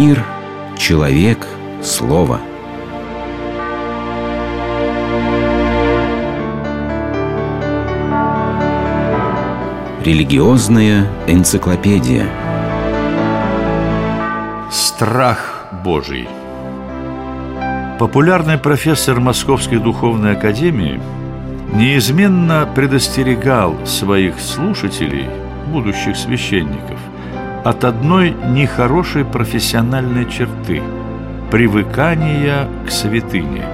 Мир, человек, слово. Религиозная энциклопедия. Страх Божий. Популярный профессор Московской духовной академии неизменно предостерегал своих слушателей, будущих священников, от одной нехорошей профессиональной черты – привыкания к святыне.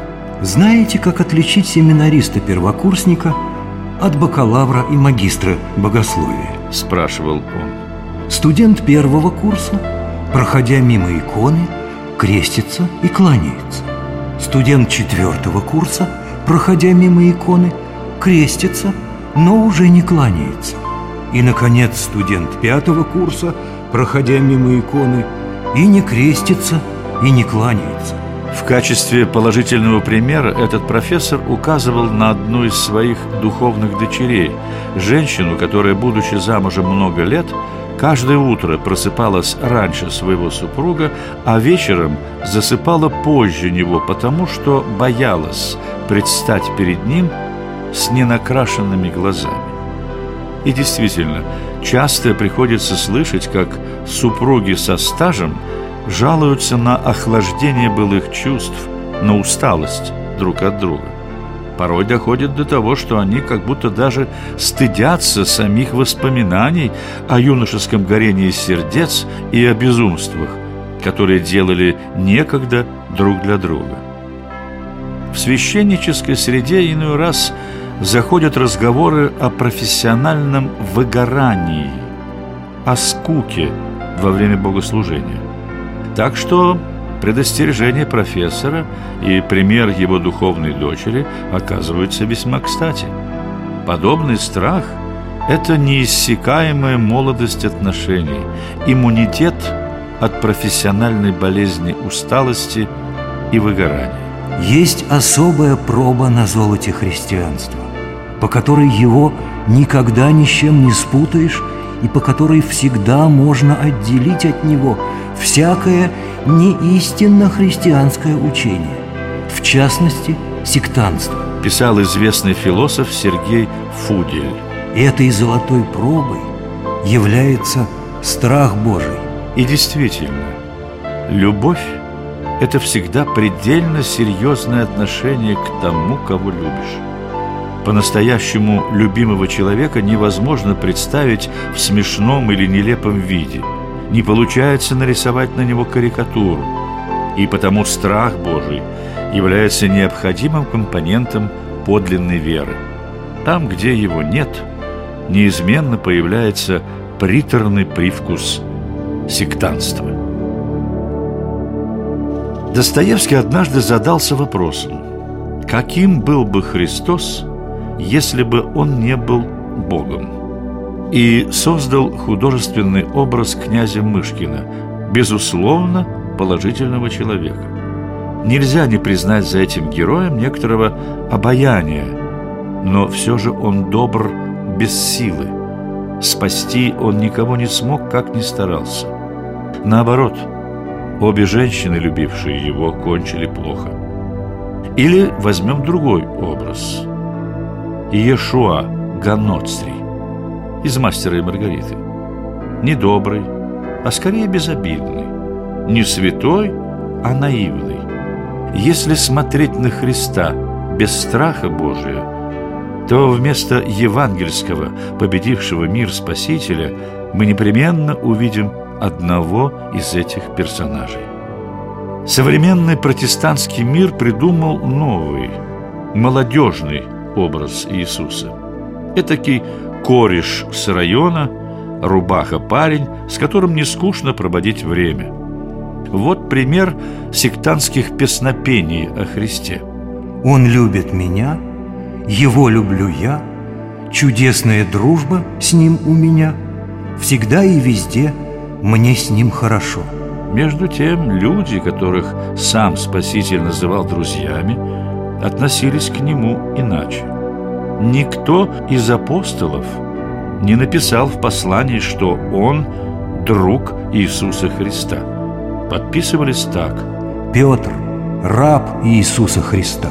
Знаете, как отличить семинариста-первокурсника от бакалавра и магистра богословия? Спрашивал он. Студент первого курса, проходя мимо иконы, крестится и кланяется. Студент четвертого курса, проходя мимо иконы, крестится, но уже не кланяется. И, наконец, студент пятого курса, проходя мимо иконы, и не крестится, и не кланяется. В качестве положительного примера этот профессор указывал на одну из своих духовных дочерей, женщину, которая, будучи замужем много лет, каждое утро просыпалась раньше своего супруга, а вечером засыпала позже него, потому что боялась предстать перед ним с ненакрашенными глазами. И действительно, часто приходится слышать, как супруги со стажем жалуются на охлаждение былых чувств, на усталость друг от друга. Порой доходит до того, что они как будто даже стыдятся самих воспоминаний о юношеском горении сердец и о безумствах, которые делали некогда друг для друга. В священнической среде иной раз – заходят разговоры о профессиональном выгорании, о скуке во время богослужения. Так что предостережение профессора и пример его духовной дочери оказываются весьма кстати. Подобный страх – это неиссякаемая молодость отношений, иммунитет от профессиональной болезни усталости и выгорания. Есть особая проба на золоте христианства по которой его никогда ни с чем не спутаешь и по которой всегда можно отделить от него всякое неистинно христианское учение, в частности, сектанство. Писал известный философ Сергей Фудель. Этой золотой пробой является страх Божий. И действительно, любовь – это всегда предельно серьезное отношение к тому, кого любишь. По-настоящему любимого человека невозможно представить в смешном или нелепом виде. Не получается нарисовать на него карикатуру. И потому страх Божий является необходимым компонентом подлинной веры. Там, где его нет, неизменно появляется приторный привкус сектанства. Достоевский однажды задался вопросом, каким был бы Христос, если бы он не был Богом. И создал художественный образ князя Мышкина, безусловно, положительного человека. Нельзя не признать за этим героем некоторого обаяния, но все же он добр без силы. Спасти он никого не смог, как ни старался. Наоборот, обе женщины, любившие его, кончили плохо. Или возьмем другой образ – Иешуа Ганоцрий из «Мастера и Маргариты». Не добрый, а скорее безобидный. Не святой, а наивный. Если смотреть на Христа без страха Божия, то вместо евангельского, победившего мир Спасителя, мы непременно увидим одного из этих персонажей. Современный протестантский мир придумал новый, молодежный образ Иисуса. Этакий кореш с района, рубаха-парень, с которым не скучно проводить время. Вот пример сектантских песнопений о Христе. «Он любит меня, его люблю я, чудесная дружба с ним у меня, всегда и везде мне с ним хорошо». Между тем, люди, которых сам Спаситель называл друзьями, относились к нему иначе. Никто из апостолов не написал в послании, что он друг Иисуса Христа. подписывались так. Петр, раб Иисуса Христа.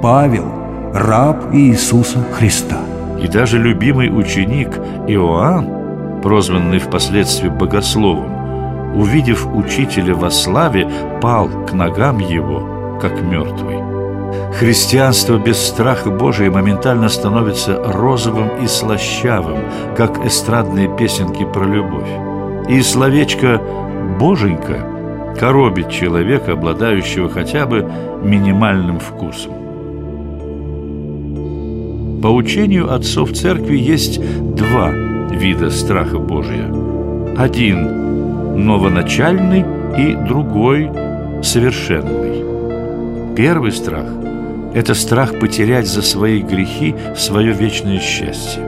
Павел, раб Иисуса Христа. И даже любимый ученик Иоанн, прозванный впоследствии богословом, увидев учителя во славе, пал к ногам его, как мертвый. Христианство без страха Божия моментально становится розовым и слащавым, как эстрадные песенки про любовь. И словечко «боженька» коробит человека, обладающего хотя бы минимальным вкусом. По учению отцов церкви есть два вида страха Божия. Один новоначальный и другой совершенный. Первый страх – это страх потерять за свои грехи свое вечное счастье.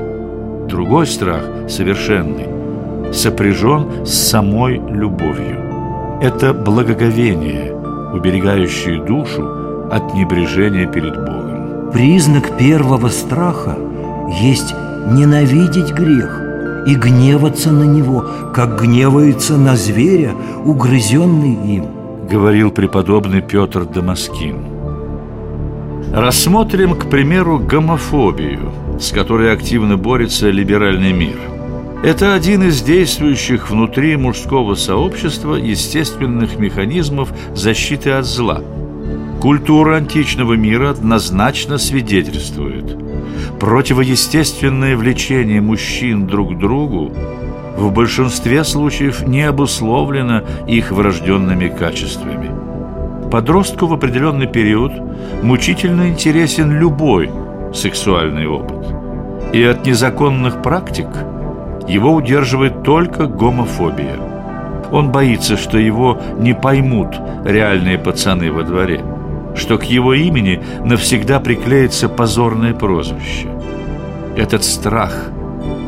Другой страх, совершенный, сопряжен с самой любовью. Это благоговение, уберегающее душу от небрежения перед Богом. Признак первого страха есть ненавидеть грех и гневаться на него, как гневается на зверя, угрызенный им – говорил преподобный Петр Дамаскин. Рассмотрим, к примеру, гомофобию, с которой активно борется либеральный мир. Это один из действующих внутри мужского сообщества естественных механизмов защиты от зла. Культура античного мира однозначно свидетельствует. Противоестественное влечение мужчин друг к другу в большинстве случаев не обусловлено их врожденными качествами. Подростку в определенный период мучительно интересен любой сексуальный опыт. И от незаконных практик его удерживает только гомофобия. Он боится, что его не поймут реальные пацаны во дворе, что к его имени навсегда приклеится позорное прозвище. Этот страх –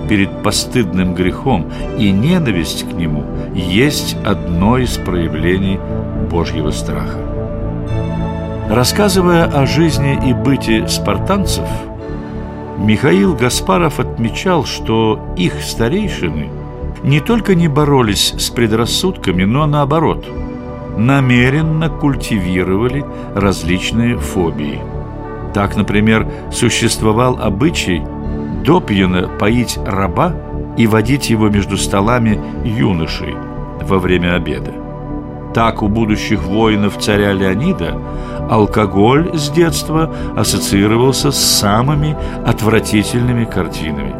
перед постыдным грехом и ненависть к нему есть одно из проявлений Божьего страха. Рассказывая о жизни и быте спартанцев, Михаил Гаспаров отмечал, что их старейшины не только не боролись с предрассудками, но наоборот, намеренно культивировали различные фобии. Так, например, существовал обычай – допьяно поить раба и водить его между столами юношей во время обеда. Так у будущих воинов царя Леонида алкоголь с детства ассоциировался с самыми отвратительными картинами.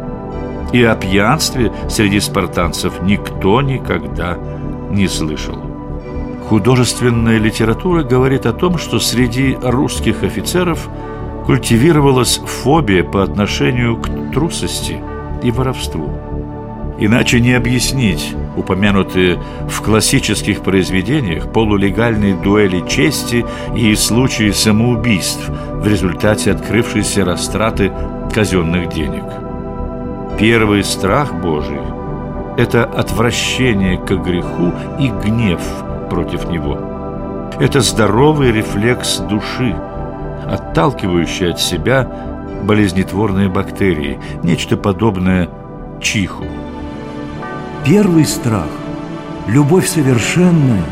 И о пьянстве среди спартанцев никто никогда не слышал. Художественная литература говорит о том, что среди русских офицеров – культивировалась фобия по отношению к трусости и воровству. Иначе не объяснить упомянутые в классических произведениях полулегальные дуэли чести и случаи самоубийств в результате открывшейся растраты казенных денег. Первый страх Божий – это отвращение к греху и гнев против него. Это здоровый рефлекс души – отталкивающие от себя болезнетворные бактерии, нечто подобное чиху. Первый страх, любовь совершенная,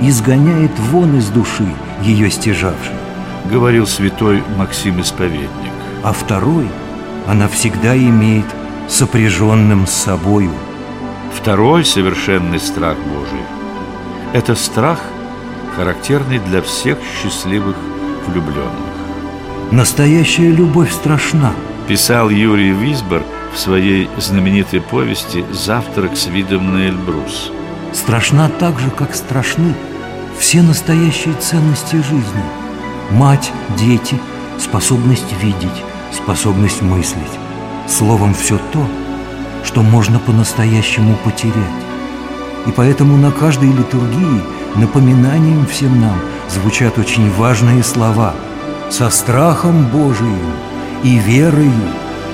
изгоняет вон из души ее стяжавший, говорил святой Максим Исповедник. А второй она всегда имеет сопряженным с собою. Второй совершенный страх Божий – это страх, характерный для всех счастливых влюбленных. Настоящая любовь страшна Писал Юрий Висбор в своей знаменитой повести «Завтрак с видом на Эльбрус». Страшна так же, как страшны все настоящие ценности жизни. Мать, дети, способность видеть, способность мыслить. Словом, все то, что можно по-настоящему потерять. И поэтому на каждой литургии напоминанием всем нам – звучат очень важные слова «Со страхом Божиим и верою